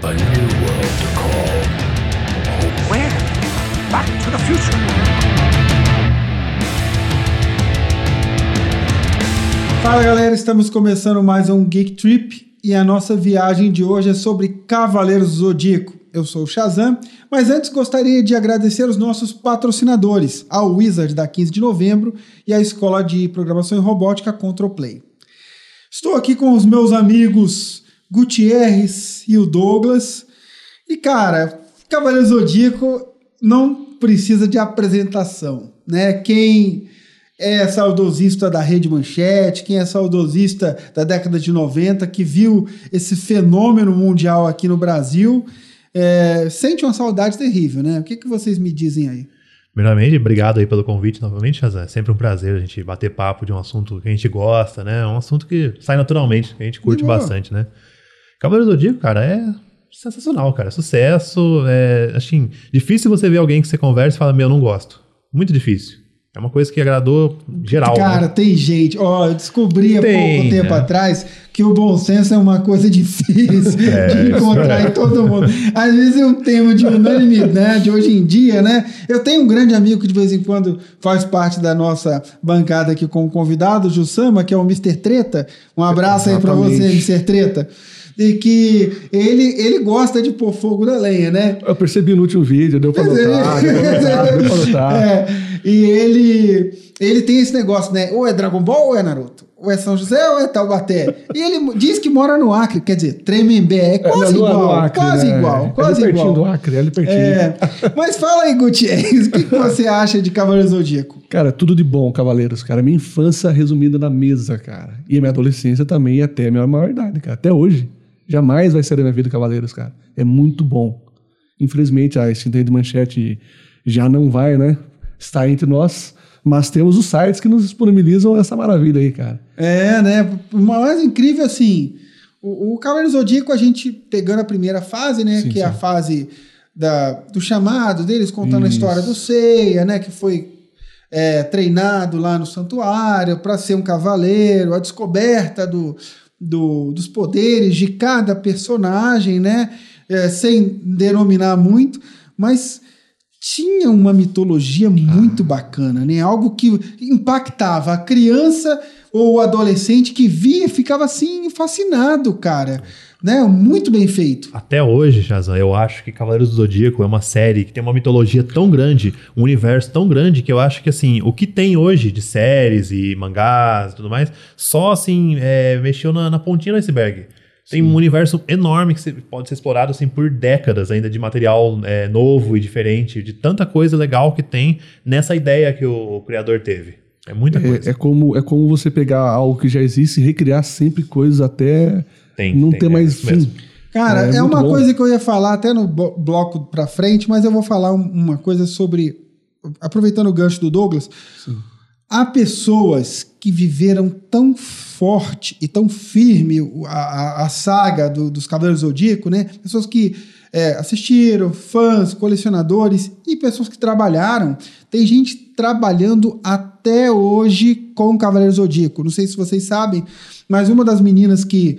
A new world to call. Where? Back to the future. Fala galera, estamos começando mais um Geek Trip e a nossa viagem de hoje é sobre Cavaleiros do Zodíaco. Eu sou o Shazam, mas antes gostaria de agradecer os nossos patrocinadores, a Wizard da 15 de novembro e a Escola de Programação e Robótica Control Play. Estou aqui com os meus amigos Gutierrez e o Douglas. E cara, Cavaleiro Zodíaco não precisa de apresentação, né? Quem é saudosista da Rede Manchete, quem é saudosista da década de 90, que viu esse fenômeno mundial aqui no Brasil, é, sente uma saudade terrível, né? O que, que vocês me dizem aí? Primeiramente, obrigado aí pelo convite novamente, Shazam. É sempre um prazer a gente bater papo de um assunto que a gente gosta, né? Um assunto que sai naturalmente, que a gente curte bastante, né? Cavaleiro do Zodíaco, cara, é sensacional, cara. Sucesso, é, assim, difícil você ver alguém que você conversa e fala, meu, não gosto. Muito difícil. É uma coisa que agradou geral, Cara, né? tem gente. Ó, eu descobri há Tem, pouco tempo né? atrás que o bom senso é uma coisa difícil É, de encontrar é. em todo mundo. Às vezes é um tema de unanimidade hoje em dia, né? Eu tenho um grande amigo que de vez em quando faz parte da nossa bancada aqui com o convidado, o Jussama, que é o Mr. Treta. Um abraço aí pra você, Exatamente. Mr. Treta. E que ele, ele gosta de pôr fogo na lenha, né? Eu percebi no último vídeo, deu pra é. notar, deu pra notar, deu pra notar. É, e ele, ele tem esse negócio, né? Ou é Dragon Ball ou é Naruto. Ou é São José ou é Taubaté. E ele diz que mora no Acre, quer dizer, Tremembé é quase no- igual, Acre, quase né? igual, quase é pertinho igual. do Acre, é ali pertinho. É, mas fala aí, Gutierrez, o que, que você acha de Cavaleiro Zodíaco? Cara, tudo de bom, Cavaleiros, cara. Minha infância resumida na mesa, cara. E a minha adolescência também, até a minha maioridade, cara. Até hoje. Jamais vai ser da minha vida Cavaleiros, cara. É muito bom. Infelizmente, a extinta de manchete já não vai, né? Está entre nós. Mas temos os sites que nos disponibilizam essa maravilha aí, cara. É, né? O mais incrível, assim, o, o Cavaleiro Zodíaco, a gente pegando a primeira fase, né? Sim, que é a sim. fase da, do chamado deles, contando a Isso. história do Seiya, né? Que foi é, treinado lá no santuário para ser um cavaleiro, a descoberta do, do- dos poderes de cada personagem, né? É, sem denominar muito, mas tinha uma mitologia muito bacana, né? Algo que impactava a criança ou o adolescente que via e ficava assim fascinado, cara, né? Muito bem feito. Até hoje, Shazam, eu acho que Cavaleiros do Zodíaco é uma série que tem uma mitologia tão grande, um universo tão grande, que eu acho que, assim, o que tem hoje de séries e mangás e tudo mais, só, assim, é, mexeu na, na pontinha do iceberg. Tem um universo enorme que pode ser explorado, assim, por décadas ainda de material é, novo e diferente, de tanta coisa legal que tem nessa ideia que o criador teve. É muita coisa. É, é como, é como você pegar algo que já existe e recriar sempre coisas até Tem, não tem, ter é mais fim. mesmo. Cara, é, É uma bom. coisa que eu ia falar até no bloco pra frente, mas eu vou falar um- uma coisa sobre. Aproveitando o gancho do Douglas, há pessoas que viveram tão forte e tão firme a, a- a saga do- dos Cavaleiros do Zodíaco, né? Pessoas que é, assistiram, fãs, colecionadores e pessoas que trabalharam. Tem gente trabalhando até hoje com o Cavaleiro Zodíaco. Não sei se vocês sabem, mas uma das meninas que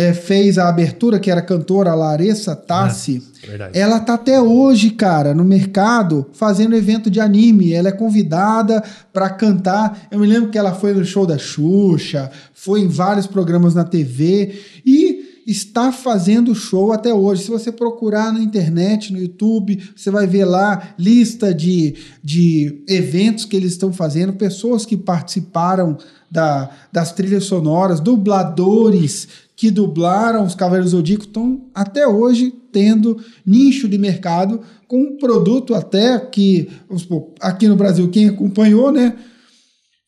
é, fez a abertura, que era cantora a Larissa Tassi, É verdade. ela tá até hoje, cara, no mercado fazendo evento de anime. Ela é convidada para cantar. Eu me lembro que ela foi no show da Xuxa, foi em vários programas na TV e está fazendo show até hoje. Se você procurar na internet, no YouTube, você vai ver lá lista de, de eventos que eles estão fazendo, pessoas que participaram da, das trilhas sonoras, dubladores que dublaram os Cavaleiros Zodíaco estão até hoje tendo nicho de mercado com um produto até que supor, aqui no Brasil quem acompanhou, né,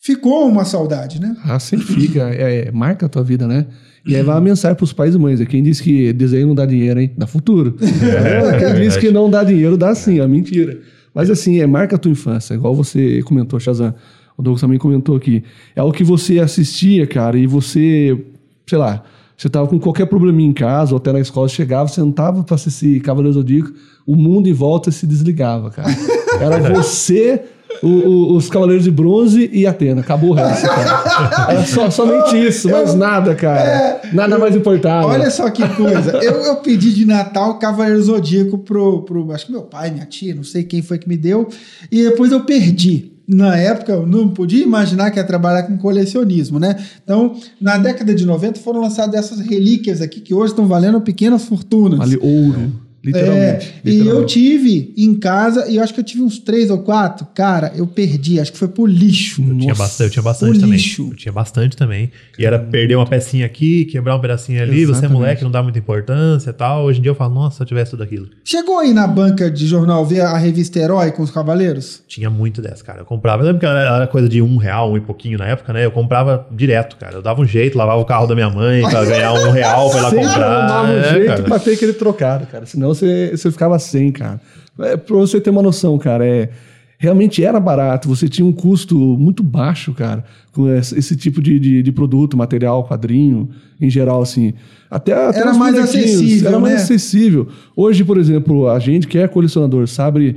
ficou uma saudade, né? Ah, sempre fica. É, é, marca a tua vida, né? E aí vai a mensagem pros pais e mães. É Quem diz que desenho não dá dinheiro, hein? Dá futuro. É, quem diz verdade. que não dá dinheiro, dá sim, é mentira. Mas assim, é marca a tua infância. Igual você comentou, Shazam. O Douglas também comentou aqui. É algo que você assistia, cara, e você, sei lá, você tava com qualquer probleminha em casa ou até na escola, chegava, sentava pra assistir Cavaleiro Zodíaco, o mundo em volta se desligava, cara. Era você o- o- os Cavaleiros de Bronze e Atena. Acabou o resto, cara. Era só, somente isso, mais nada, cara. Nada mais importava. Olha só que coisa. Eu, eu pedi de Natal Cavaleiro Zodíaco pro, pro. Acho que meu pai, minha tia, não sei quem foi que me deu. E depois eu perdi. Na época, eu não podia imaginar que ia trabalhar com colecionismo, né? Então, na década de 90 foram lançadas essas relíquias aqui que hoje estão valendo pequenas fortunas. Vale ouro. Literalmente. É, e eu literalmente. tive em casa, e eu acho que eu tive uns três ou quatro. Cara, eu perdi, acho que foi pro lixo. Eu tinha bastante, eu tinha bastante também. lixo. Eu tinha bastante também. E era perder uma pecinha aqui, quebrar um pedacinho ali, você é Exatamente. moleque, não dá muita importância e tal. Hoje em dia eu falo, nossa, se eu tivesse tudo aquilo. Chegou aí na banca de jornal ver a revista Herói com os Cavaleiros? Tinha muito dessa, cara. Eu comprava. Eu lembro que era era coisa de um real, um e pouquinho na época, né? Eu comprava direto, cara. Eu dava um jeito, lavava o carro da minha mãe pra ganhar um real pra ir lá Sempre comprar. arrumava um É, jeito cara. pra ter aquele trocado, cara. Senão você, você ficava sem, cara. É, pra você ter uma noção, cara, é, realmente era barato. Você tinha um custo muito baixo, cara, com esse, tipo de, de, de produto, material, quadrinho, em geral, assim. Até, até Era mais acessível, Era mais né? acessível. Hoje, por exemplo, a gente que é colecionador sabe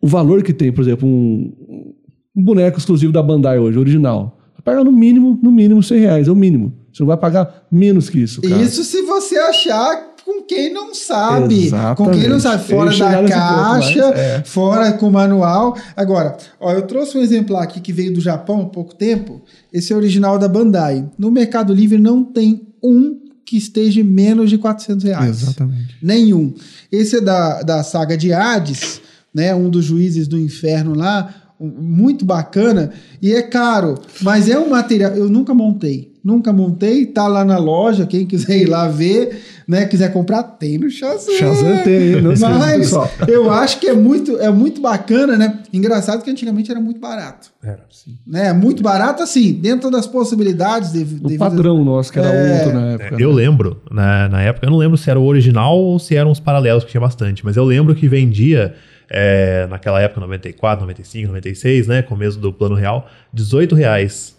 o valor que tem, por exemplo, um, um boneco exclusivo da Bandai hoje, original. Vai pagar no mínimo, no mínimo 100 reais, é o mínimo. Você não vai pagar menos que isso, cara. Isso se você achar com quem não sabe. Exatamente. Com quem não sabe. Fora da ponto, caixa, mas é. fora com manual. Agora, ó, eu trouxe um exemplar aqui que veio do Japão há pouco tempo. Esse é original da Bandai. No Mercado Livre não tem um que esteja menos de 400 reais. Exatamente. Nenhum. Esse é da, da saga de Hades, né? Um dos juízes do inferno lá. um- Muito bacana. E é caro. Mas é um material. Eu nunca montei. Nunca montei. Tá lá na loja. Quem quiser ir lá ver, né? Quiser comprar, tem no Shazam. Shazam tem, não esqueça, Mas pessoal. eu acho que é muito, é muito bacana, né? Engraçado que antigamente era muito barato. Era. Né? Muito barato, assim, dentro das possibilidades. De, O padrão nosso, que era É. outro na É, época. eu né? lembro, na, na época, eu não lembro se era o original ou se eram os paralelos, que tinha bastante, mas eu lembro que vendia, é, naquela época, 94, 95, 96, né, começo do plano real, 18 reais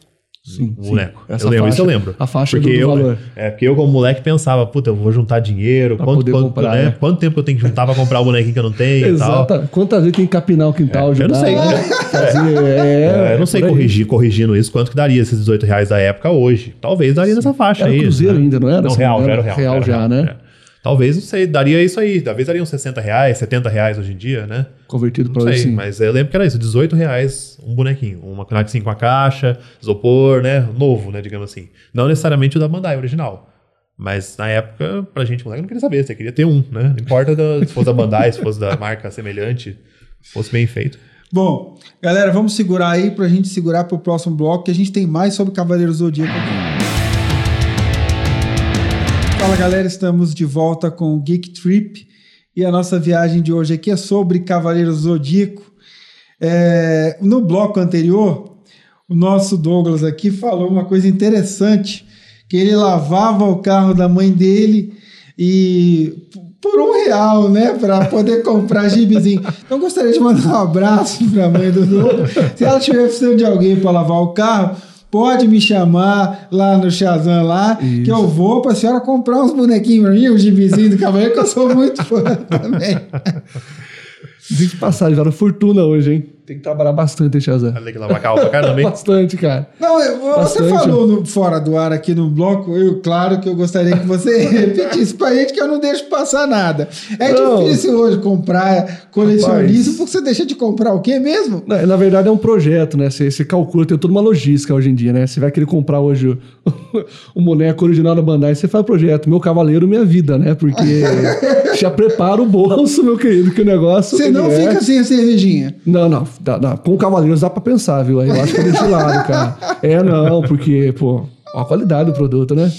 Sim, o sim. eu lembro, faixa- isso eu lembro. a faixa porque do- do eu, valor. É, porque eu como moleque pensava, puta, eu vou juntar dinheiro, Pra quanto, quanto, comprar, né, né? quanto tempo eu tenho que juntar pra comprar o bonequinho que eu não tenho e tal. Exato. Quantas vezes tem que capinar o quintal, É, eu não ajudar, sei. né? Fazer, é, É, eu não sei corrigir, corrigindo isso, quanto que daria esses 18 reais da época hoje. Talvez daria nessa faixa Era aí. cruzeiro né? ainda, não era? Não, real, já era era real. real era já, né? é. Talvez, não sei, daria isso aí. Talvez daria uns 60 reais, 70 reais hoje em dia, né? Convertido para assim. mas eu lembro que era isso, 18 reais um bonequinho. Uma assim com a caixa, isopor, né? Novo, né? Digamos assim. Não necessariamente o da Bandai original. Mas na época, pra gente, moleque, não queria saber. Você queria ter um, né? Não importa da- se fosse da Bandai, se fosse da marca semelhante, fosse bem feito. Bom, galera, vamos segurar aí pra gente segurar pro próximo bloco, que a gente tem mais sobre Cavaleiros do Zodíaco aqui. Fala galera, estamos de volta com o Geek Trip e a nossa viagem de hoje aqui é sobre Cavaleiros do Zodíaco. É, no bloco anterior, o nosso Douglas aqui falou uma coisa interessante, que ele lavava o carro da mãe dele e por um real, né, para poder comprar gibizinho. Então gostaria de mandar um abraço para a mãe do Douglas. Se ela tiver precisando de alguém para lavar o carro, pode me chamar lá no Shazam lá, que eu vou para a senhora comprar uns bonequinhos para mim, um gibizinho do cavaleiro, que eu sou muito fã também. Diga de passagem, vale fortuna hoje, hein? Tem que trabalhar bastante, hein, Shazam? Olha que lavar carro pra caramba, hein? Bastante, cara. Não, eu- você falou no- fora do ar aqui no bloco, eu, claro que eu gostaria que você repetisse pra gente que eu não deixo passar nada. É Não. difícil hoje comprar colecionismo, Rapaz. porque você deixa de comprar o quê mesmo? Na, na verdade é um projeto, né? Você, você calcula, tem toda uma logística hoje em dia, né? Você vai querer comprar hoje o, o boneco original da Bandai, você faz o projeto, meu cavaleiro, minha vida, né? Porque já prepara o bolso, meu querido, que o negócio... Você não é- fica sem a cervejinha. Não, não, dá- dá. com Cavaleiros dá pra pensar, viu? Aí eu acho que é desse lado, cara. É, não, porque, pô, a qualidade do produto, né?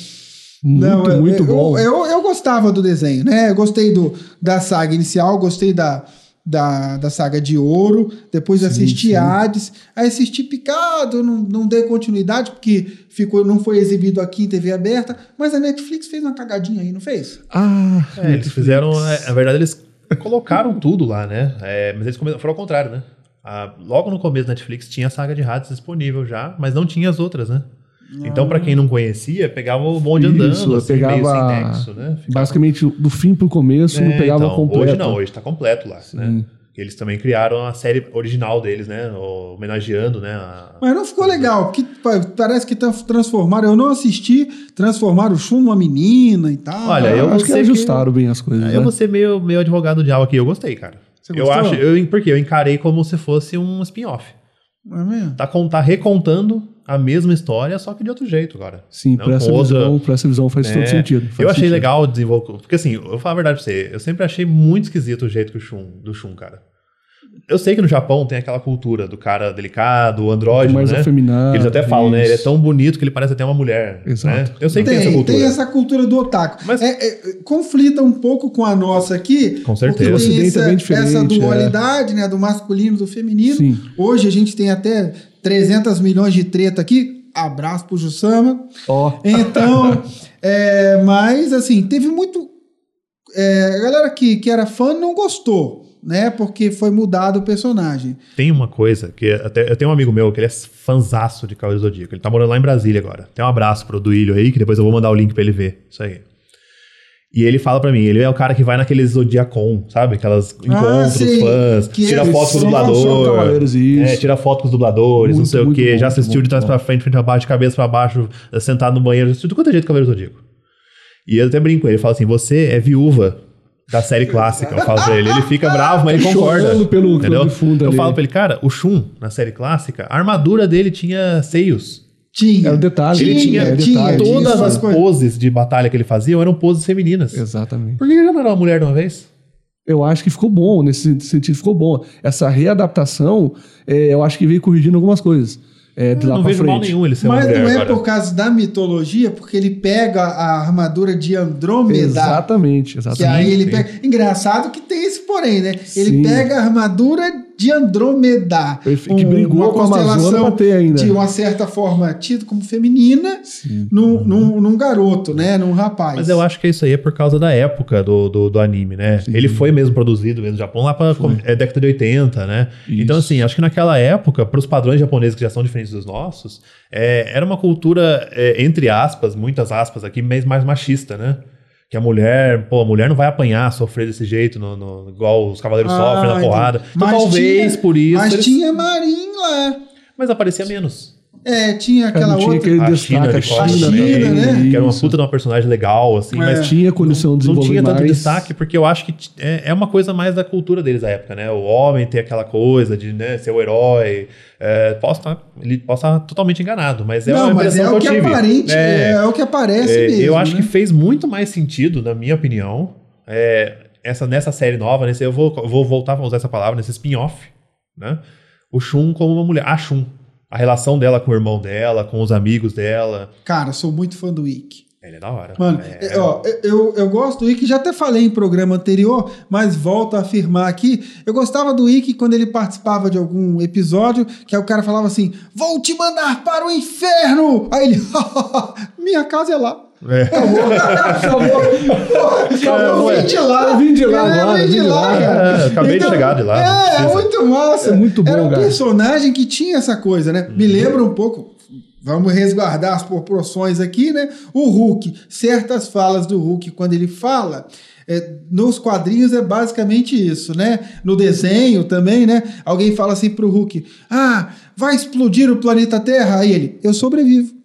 Muito, Não, eu- muito eu, bom. Eu, eu gostava do desenho, né? Eu gostei do, da saga inicial, gostei da, da, da saga de ouro, depois assisti Hades, aí assisti Picado, não, não dei continuidade, porque ficou, não foi exibido aqui em TV aberta, mas a Netflix fez uma cagadinha aí, não fez? Ah, É, eles fizeram. é, na verdade, eles colocaram tudo lá, né? É, mas eles foram ao contrário, né? Ah, logo no começo da Netflix tinha a saga de Hades disponível já, mas não tinha as outras, né? Então, pra quem não conhecia, pegava o bonde andando, Isso, assim, pegava meio sem nexo, né? Ficava- basicamente do fim pro começo, não É, pegava então, completo. Hoje não, hoje tá completo lá, né? Eles também criaram a série original deles, né? Homenageando, né? a- Mas não ficou legal, porque pa- parece que tá- transformaram. Eu não assisti, transformaram o Shun numa menina e tal. Olha, eu acho que sei que- ajustaram bem as coisas. Eu né? vou ser meio, meio advogado do diabo aqui. Eu gostei, cara. Você eu gostou? acho, eu, porque eu encarei como se fosse um spin-off. É mesmo? Tá, tá recontando a mesma história, só que de outro jeito, cara. Sim, Não pra essa, outra- visão, pra essa visão faz todo É, sentido. faz eu achei sentido. legal desenvolver. Porque assim, eu vou falar a verdade pra você, eu sempre achei muito esquisito o jeito que o Shun, do Shun, cara. Eu sei que no Japão tem aquela cultura do cara delicado, o andrógeno, mais né? afeminado, Eles até falam, né? Ele é isso. tão bonito que ele parece até uma mulher. Exato. né? Eu sei que tem, essa cultura. tem essa cultura do otaku. Mas- É, é, conflita um pouco com a nossa aqui. Com certeza. Porque O tem Ocidente essa, é bem diferente, essa é. dualidade, né? Do masculino e do feminino. Sim. Hoje a gente tem até 300 milhões de treta aqui. Abraço pro Jussama. Ó, Então, é, mas assim, teve muito. é, a galera que, que era fã não gostou, né? Porque foi mudado o personagem. Tem uma coisa que até eu tenho um amigo meu que ele é fanzaço de Cavaleiro do Zodíaco. Ele tá morando lá em Brasília agora. Tem um abraço pro Duílio aí, que depois eu vou mandar o link pra ele ver. Isso aí. E ele fala pra mim, ele é o cara que vai naqueles Zodiacon, sabe? Aquelas encontros sei. fãs, Que tira eles foto com o dublador. É, tira foto com os dubladores, não Muito, sei o quê. bom, já assistiu de trás pra frente, frente pra baixo, de cabeça pra baixo, sentado no banheiro, assistiu tudo quanto é jeito Cavaleiro do Zodíaco. E eu até brinco com ele, ele fala assim, você é viúva da série clássica, eu falo pra ele. Ele fica bravo, mas ele concorda. pelo- entendeu? pelo fundo eu ali. falo pra ele, cara, o Shun, na série clássica, a armadura dele tinha seios. Tinha. Era o detalhe. Ele tinha, tinha, detalhe. tinha. todas as poses de batalha que ele fazia eram poses femininas. Exatamente. Por que ele já não era uma mulher de uma vez? Eu acho que ficou bom, nesse sentido ficou bom. Essa readaptação, é, eu acho que veio corrigindo algumas coisas. É, de Eu lá não pra vejo mal frente. nenhum ele ser Mas não é agora. por causa da mitologia, porque ele pega a armadura de Andrômeda. Exatamente, Que exatamente. aí ele pega. Engraçado que tem esse porém, né? Ele Sim. pega a armadura de Andrômeda. Perfeito, que brigou uma com a Amazônia ter ainda. De uma certa forma, tido como feminina Sim. num, num, num garoto, né? Num rapaz. Mas eu acho que isso aí é por causa da época do, do, do anime, né? Ele foi mesmo produzido mesmo no Japão lá pra com- é, década de 80, né? Isso. Então, assim, acho que naquela época, para os padrões japoneses que já são diferentes dos nossos, é, era uma cultura, é, entre aspas, muitas aspas aqui, mais, mais machista, né? Que a mulher, pô, a mulher não vai apanhar, sofrer desse jeito, no, no- igual os cavaleiros Ah, sofrem na porrada. Então, Mas talvez tinha- por isso. Mas eles- tinha Marim lá. mas aparecia menos. É, tinha aquela não tinha outra. aquele A destaque, China, a de China, A China, também, né? Que era uma puta de uma personagem legal, assim, É. mas Tinha condição de não desenvolver tinha tanto mais. destaque, porque eu acho que é, é uma coisa mais da cultura deles da época, né? O homem ter aquela coisa de né, ser o herói. É, posso estar posso estar totalmente enganado, mas é não, uma mas é o que eu tive. aparente, é, É, o que aparece é, mesmo. eu acho né? que fez muito mais sentido, na minha opinião, é, essa, nessa série nova, nesse, eu vou, vou voltar a usar essa palavra, nesse spin-off, né? O Shun como uma mulher. A Shun. A relação dela com o irmão dela, com os amigos dela. Cara, sou muito fã do Ikki. Ele é da hora. Mano, É. é, ó, eu, eu gosto do Ikki, já até falei em programa anterior, mas volto a afirmar aqui. Eu gostava do Ikki quando ele participava de algum episódio, que aí o cara falava assim: Vou te mandar para o inferno! Aí ele, minha casa é lá. É. Acabou. Acabou. Eu vim de lá. Eu vim de lá É, agora, vim de lá, cara. É, acabei de chegar de lá, É, é muito massa. É muito bom, Era um cara. personagem que tinha essa coisa, né? Uhum. Me lembra um pouco. Vamos resguardar as proporções aqui, né? O Hulk, certas falas do Hulk, quando ele fala, é, nos quadrinhos é basicamente isso, né? No desenho também, né? Alguém fala assim pro Hulk: Ah, vai explodir o planeta Terra? Aí ele, eu sobrevivo.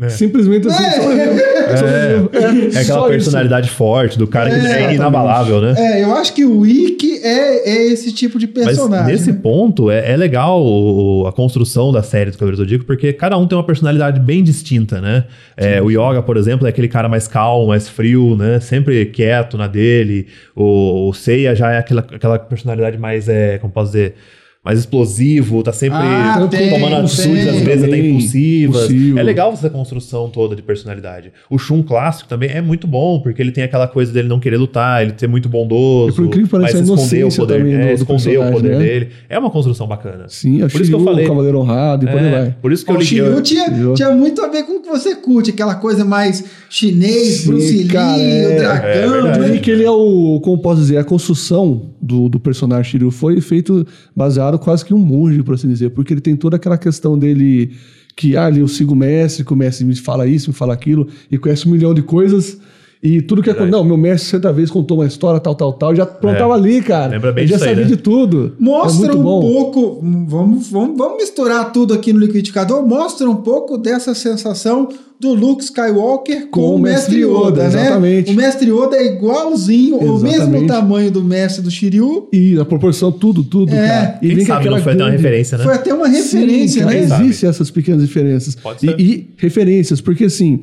É. Simplesmente assim. É. sobreviveu. Sobreviveu. É aquela Só isso. personalidade forte do cara que É, é, inabalável, né? É, eu acho que o Ikki é, é esse tipo de Mas personagem. nesse né? ponto é, é legal o- a construção da série do Cavaleiro do Zodíaco, porque cada um tem uma personalidade bem distinta, né? É, o Yoga, por exemplo, é aquele cara mais calmo, mais frio, né? Sempre quieto na dele. O, o Seiya já é aquela, aquela personalidade mais, é, como posso dizer, mais explosivo, tá sempre Ah, tem, tomando atitudes, às vezes até impulsivas. É legal essa construção toda de personalidade. O Shun clássico também é muito bom, porque ele tem aquela coisa dele não querer lutar, ele ser muito bondoso, E por incrível que mas pareça, a esconder o poder, também é, do- do esconder o poder né? dele. É uma construção bacana. Sim, a Por isso que eu falei. o Cavaleiro Honrado e por aí É, vai. por isso que eu O liguei. Shiryu eu- tinha, tinha muito a ver com o que você curte, aquela coisa mais chinês, Sim, Bruce Lee, cara, é- o é dragão. né? E que ele é o, como posso dizer, a construção do, do personagem Shiryu foi feito baseado quase que um monge, por assim dizer, porque ele tem toda aquela questão dele que, ah, eu sigo o mestre, que o mestre me fala isso, me fala aquilo, e conhece um milhão de coisas, E tudo que aconteceu. Não, meu mestre 60 vezes contou uma história, tal, tal, tal. Já plantava É. ali, cara. Lembra bem Eu já aí, sabia né? de tudo. Mostra é um bom. pouco, vamos, vamos, vamos misturar tudo aqui no liquidificador, mostra um pouco dessa sensação do Luke Skywalker com, o Mestre Yoda, né? exatamente. O Mestre Yoda é igualzinho, o mesmo Exatamente. tamanho do Mestre do Shiryu. E a proporção, tudo, tudo, É. cara. E Quem vem com sabe aquela não foi até uma referência, né? Foi até uma referência, Sim, né? Existem essas pequenas diferenças. Pode E, ser. e referências, porque assim,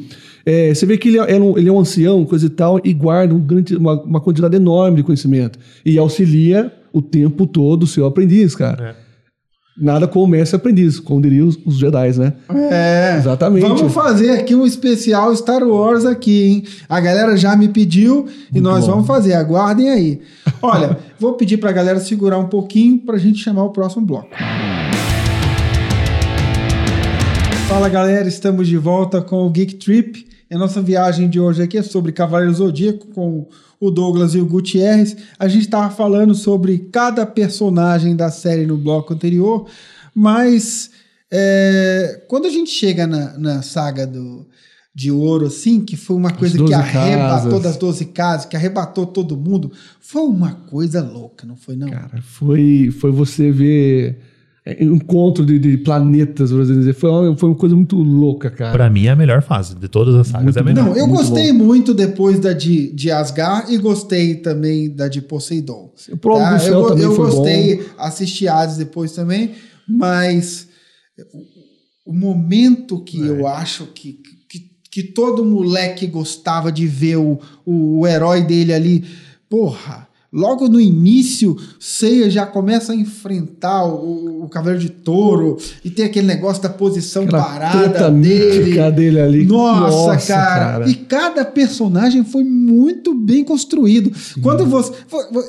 é, você vê que ele é, um, ele é um ancião, coisa e tal, e guarda um grande- uma, uma quantidade enorme de conhecimento. E auxilia o tempo todo o seu aprendiz, cara. É. Nada como o mestre aprendiz, como diriam os, os Jedi, né? É. Exatamente. Vamos fazer aqui um especial Star Wars aqui, hein? A galera já me pediu e nós bom. vamos fazer. Aguardem aí. Olha, vou pedir pra galera segurar um pouquinho pra gente chamar o próximo bloco. Fala galera, estamos de volta com o Geek Trip. A nossa viagem de hoje aqui é sobre Cavaleiro Zodíaco com o Douglas e o Gutierrez. A gente estava falando sobre cada personagem da série no bloco anterior, mas é, quando a gente chega na, na saga do, de ouro, assim, que foi uma coisa que 12 arrebatou casas. das 12 casas, que arrebatou todo mundo, foi uma coisa louca, não foi não? Cara, foi, foi você ver encontro de, de planetas, por assim dizer. Foi uma, foi uma coisa muito louca, cara. Pra mim é a melhor fase. De todas as sagas Muito é a melhor. Não, eu Muito gostei muito depois da de, de Asgard e gostei também da de Poseidon. O Prova Tá? do Céu eu também eu foi gostei, bom. assisti Hades depois também, mas o, o momento que É. eu acho que, que, que todo moleque gostava de ver o, o, o herói dele ali, porra. Logo no início, Seiya já começa a enfrentar o, o Cavaleiro de Touro e tem aquele negócio da posição Aquela parada dele. dele ali. Nossa, cara. E cada personagem foi muito bem construído. Quando você. vo- vo-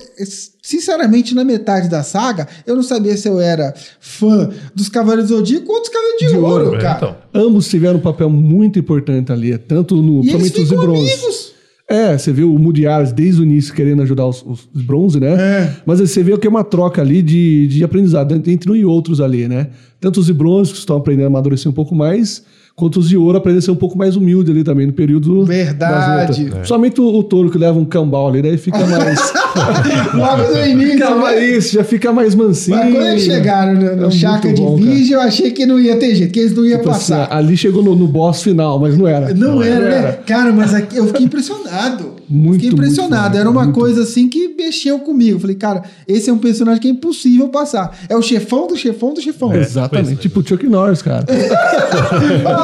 Sinceramente, na metade da saga, eu não sabia se eu era fã dos Cavaleiros do Zodíaco ou dos Cavaleiros de, De Ouro, Ouro, É, cara. então. Ambos tiveram um papel muito importante ali, tanto no E eles ficam bronze. amigos. É, você viu o Moody desde o início querendo ajudar os, os bronze, né? É. Mas você vê que é uma troca ali de, de aprendizado entre um e outros ali, né? Tanto os de bronze que estão aprendendo a amadurecer um pouco mais, quanto os de ouro aprendendo a ser um pouco mais humilde ali também no período Verdade. das lutas. Somente o, o touro que leva um cambal ali, daí fica mais... Logo no início. fica né? mais, já fica mais mansinho. Mas quando eles chegaram no, no É Chakra de. Virgem, eu achei que não ia ter jeito, que eles não iam Tipo assim, passar. ali chegou no, no boss final, mas não era. Não, era, né? era. Cara, mas aqui eu fiquei impressionado. Muito, fiquei impressionado. muito era uma muito. coisa assim que mexeu comigo. Falei, cara, esse é um personagem que é impossível passar. É o chefão do chefão do chefão. É. Exatamente. Pois é. Tipo o Chuck Norris, cara.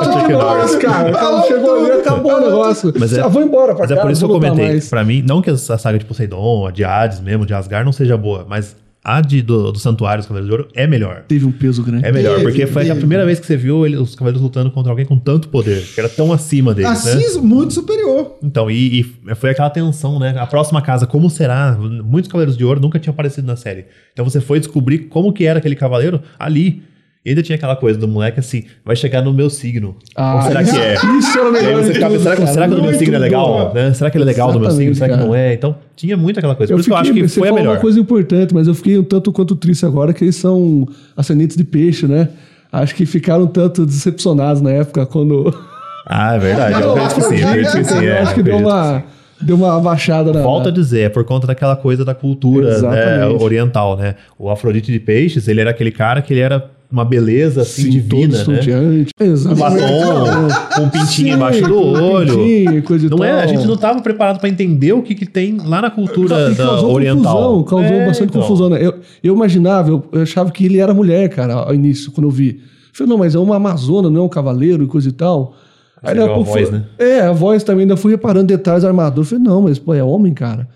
Chuck Norris. cara. O cara chegou ali, acabou o negócio. Mas é- Ah, vou embora pra Mas é cá, por isso que eu não vou lutar comentei. mais. Pra mim, não que a saga de Poseidon, a de Hades mesmo, de Asgard não seja boa, mas a de, do, do Santuário dos Cavaleiros de Ouro é melhor. Teve um peso grande. É melhor, Teve, porque foi a teve. primeira vez que você viu ele- os cavaleiros lutando contra alguém com tanto poder, que era tão acima deles, né? Assim, muito superior. Então, e, e foi aquela tensão, né? A próxima casa, como será? Muitos Cavaleiros de Ouro nunca tinham aparecido na série. Então você foi descobrir como que era aquele cavaleiro ali. E ainda tinha aquela coisa do moleque assim, vai chegar no meu signo. Ah, Ou será que é? Isso era o E aí melhor. você ficava, será, cara. será que o meu signo é legal? Né? Será que ele é legal do meu signo? Será que não é? Então, tinha muito aquela coisa. Por Eu isso que eu acho que foi a melhor. uma coisa importante, mas eu fiquei um tanto quanto triste agora que eles são ascendentes de peixe, né? Acho que ficaram um tanto decepcionados na época quando. Ah, é verdade. Eu acredito que sim. Eu acredito que sim. Eu é, acho que eu deu uma, deu uma baixada na. Volta a dizer, é por conta daquela coisa da cultura né, oriental, né? O Afrodite de Peixes, ele era aquele cara que ele era uma beleza assim Sim, divina, todo né? Um Exatamente. batom, um pintinho Sim, embaixo do olho. pintinho, coisa Não é, a tal. gente não estava preparado para entender o que, que tem lá na cultura E causou oriental. confusão, causou É, bastante então. confusão. Né? Eu, eu imaginava, eu, eu achava que ele era mulher, cara, ao início, quando eu vi. Eu falei, não, mas é uma amazona, não é um cavaleiro e coisa e tal. Viu daqui a voz, foi- né? É, a voz também, ainda fui reparando detalhes da armadura. Eu falei, não, mas pô, é homem, cara.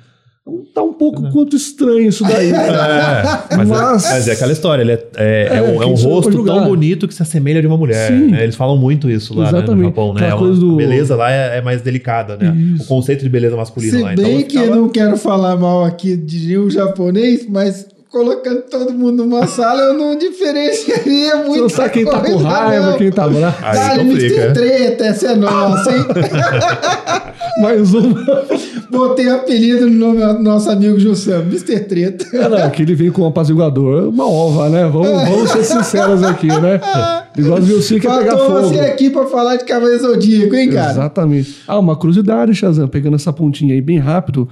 Tá um pouco quanto estranho isso daí. É, mas, Mas- é, mas é aquela história, ele é, é, é É, um, é um pra rosto tão bonito que se assemelha de uma mulher. Né? Eles falam muito isso lá né, no. Japão, né? É uma- do- A beleza lá é, é mais delicada, né? O conceito de beleza masculina Se lá. bem então, que eu não quero falar mal aqui de nenhum japonês, mas colocando todo mundo numa sala, eu não diferenciaria Você muito. não sabe quem tá com raiva, quem tá bravo. Aí complica. Mr. Treta, essa é nossa, hein? Mais um. Botei apelido no nome do nosso amigo Jussam, Mr. Treta. Ah, não, que ele vem com um apaziguador, uma ova, né? Vamos, vamos ser sinceros aqui, né? Ver o circo é pegar Faltou fogo. você aqui pra falar de Cavaleiro Zodíaco, hein, cara? Exatamente. Ah, uma curiosidade, Shazam, pegando essa pontinha aí bem rápido.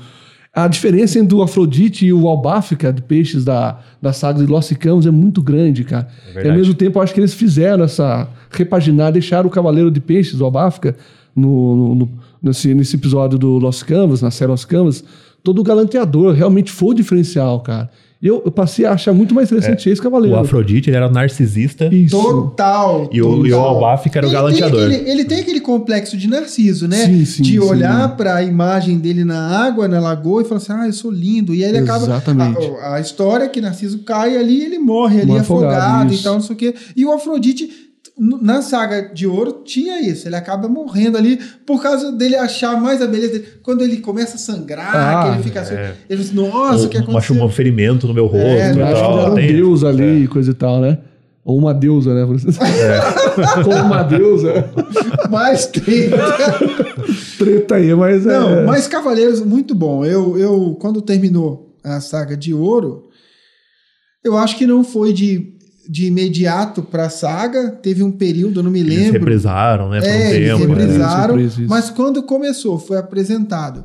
A diferença entre o Afrodite e o Albáfica de peixes da, da saga de Lost Camus é muito grande, cara. e verdade. ao mesmo tempo, eu acho que eles fizeram essa repaginar, deixaram o Cavaleiro de Peixes, o Albáfica, no, no- no- nesse, nesse episódio do Lost Canvas, na série Lost Canvas, todo galanteador. Realmente foi o diferencial, cara. Eu, eu passei a achar muito mais interessante esse Cavaleiro. O Afrodite, ele era um narcisista. Isso. Total. E o- total. e o Albáfica era o Ele tem galanteador. aquele- Ele, tem aquele complexo de Narciso, né? Sim, sim, de sim. olhar pra imagem dele na água, na lagoa, e falar assim: ah, eu sou lindo. E aí ele acaba. Exatamente. A, a história é que Narciso cai ali ele morre ali afogado, afogado, e tal, não sei o quê. E o Afrodite. Na saga de ouro tinha isso, ele acaba morrendo ali por causa dele achar mais a beleza dele. Quando ele começa a sangrar, Ah, que ele fica assim, é. ele diz, nossa, o que aconteceu? um ferimento no meu rosto É, e Eu acho tal. era um Tem- deus ali e coisa e tal, né? Ou uma deusa, né? Como uma deusa. Mais treta. Treta aí, mas é. Não, mas Cavaleiros, muito bom. Eu, eu, quando terminou a saga de ouro, eu acho que não foi de, de imediato pra saga. Teve um período, eu não me Eles lembro. reprisaram, né? Por um É, eles tempo. né? Mas quando começou, foi apresentado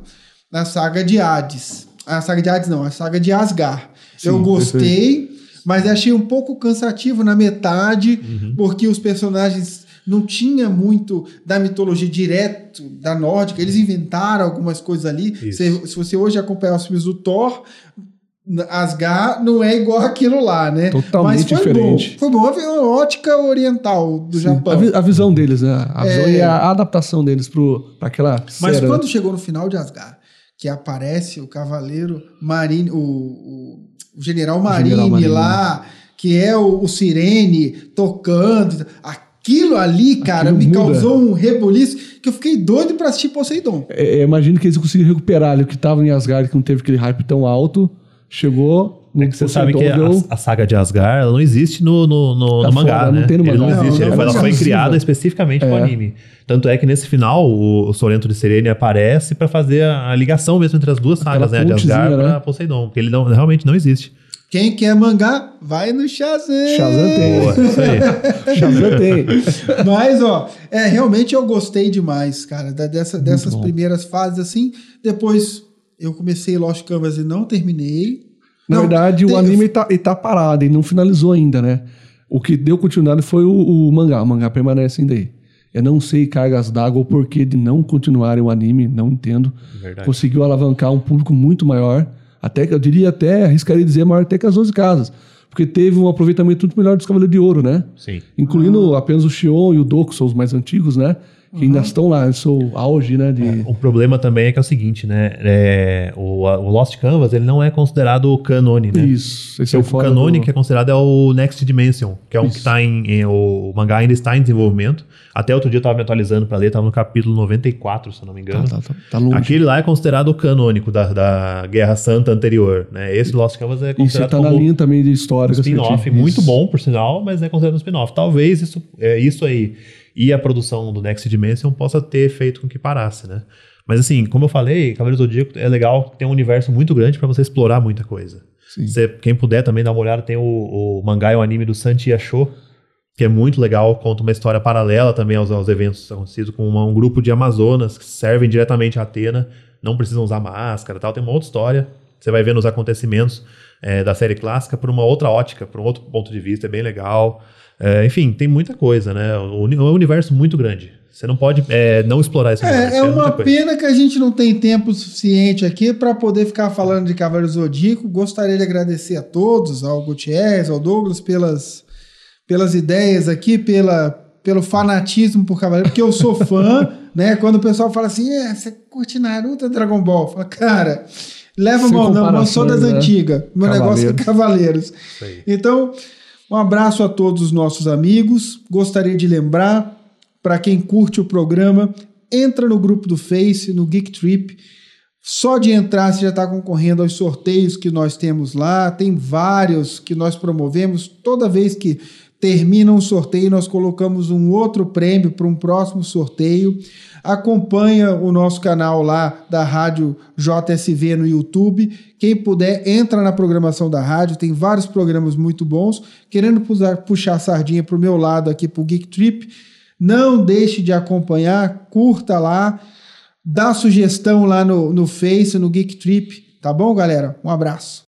na saga de Hades. A saga de Hades não, a saga de Asgard. Sim, eu gostei, mas achei um pouco cansativo na metade, Uhum. porque os personagens não tinha muito da mitologia direto da nórdica. Eles inventaram algumas coisas ali. Se, se você hoje acompanhar os filmes do Thor, Asgard não é igual aquilo lá, né? Totalmente Mas foi diferente. Bom. Foi bom ver uma ótica oriental do Sim, Japão. A, vi- a visão deles, né? A visão É. e a adaptação deles pro, pra aquela Mas quando né? chegou no final de Asgard, que aparece o cavaleiro Marine, o, o, o general Marine General Marine. lá, que é o, o Sirene tocando. Aquilo ali, cara, Aquilo me muda. causou um rebuliço que eu fiquei doido pra assistir Poseidon. É, é, imagino que eles conseguiram recuperar ali o que tava em Asgard, que não teve aquele hype tão alto. Chegou. É que você sabe que a, a saga de Asgard não existe no, no, no- Tá no mangá, fora, né? não tem no Ele mangá. não existe, Não, ele não, foi- ela não foi exclusiva. criada especificamente pro É. anime. Tanto é que nesse final o, o Sorrento de Serene aparece pra fazer a, a ligação mesmo entre as duas Aquela sagas, né? De Asgard né? Poseidon, porque ele não, realmente não existe. Quem quer mangá, vai no Shazam. Shazam tem. Boa, isso aí. Shazam tem. Mas, ó, é, realmente eu gostei demais, cara, da- dessa, dessas bom. primeiras fases assim. Depois eu comecei Lost Canvas e não terminei. Na Não, verdade, tem- o anime tá, tá parado, ele não finalizou ainda, né? O que deu continuidade foi o, o mangá. O mangá permanece ainda aí. Eu não sei cargas d'água ou porquê de não continuarem o anime, não entendo. Verdade. Conseguiu alavancar um público muito maior. Até que eu diria até, arriscaria dizer, maior até que as 11 casas. Porque teve um aproveitamento muito melhor dos Cavaleiros de Ouro, né? Sim. Incluindo apenas o Xion e o Doku, são os mais antigos, né? Que ainda estão lá, são o auge, né? De... O problema também é que é o seguinte, né? É, o, a- o Lost Canvas ele não é considerado canone, né? Isso, esse é o canone do- que é considerado é o Next Dimension, que é um que Isso. tá em, em- O mangá ainda está em desenvolvimento. Até outro dia eu tava me atualizando pra ler, tava no capítulo 94, se eu não me engano. Tá, tá, tá, tá longe. Aquele lá é considerado o canônico da, da Guerra Santa anterior, né? Esse Lost Canvas é Isso considerado tá na como linha também de um história. spin-off muito bom, por sinal, mas é considerado um spin-off. Talvez isso, é, isso aí e a produção do Next Dimension possa ter feito com que parasse, né? Mas assim, como eu falei, Cavaleiro do Zodíaco é legal, tem um universo muito grande pra você explorar muita coisa. Você, quem puder também dar uma olhada, tem o, o mangá e o anime do Santi Yasho, que é muito legal, conta uma história paralela também aos, aos eventos acontecidos com uma- um grupo de Amazonas que servem diretamente a Atena, não precisam usar máscara e tal, tem uma outra história. Você vai vendo os acontecimentos é, da série clássica por uma outra ótica, por um outro ponto de vista, é bem legal. É, enfim, tem muita coisa, né? O, é um universo muito grande. Você não pode é, não explorar esse universo. É, é uma coisa. pena que a gente não tem tempo suficiente aqui para poder ficar falando de Cavaleiro Zodíaco. Gostaria de agradecer a todos, ao Gutierrez, ao Douglas, pelas, pelas ideias aqui, pela, pelo fanatismo por Cavaleiro, porque eu sou fã, né? Quando o pessoal fala assim, é, você curte Naruto Dragon Ball? Fala, cara, leva mal, não, eu sou das né? antigas. Meu negócio é Cavaleiros. Então, um abraço a todos os nossos amigos. Gostaria de lembrar, para quem curte o programa, entra no grupo do Face, no Geek Trip, Só de entrar você já está concorrendo aos sorteios que nós temos lá. Tem vários que nós promovemos. Toda vez que termina um sorteio, nós colocamos um outro prêmio para um próximo sorteio. Acompanha o nosso canal lá da Rádio JSV no YouTube. Quem puder, entra na programação da rádio, tem vários programas muito bons. Querendo puxar a sardinha para o meu lado aqui para o Geek Trip, não deixe de acompanhar, curta lá, dá sugestão lá no, no Face, no Geek Trip. Tá bom, galera? Um abraço.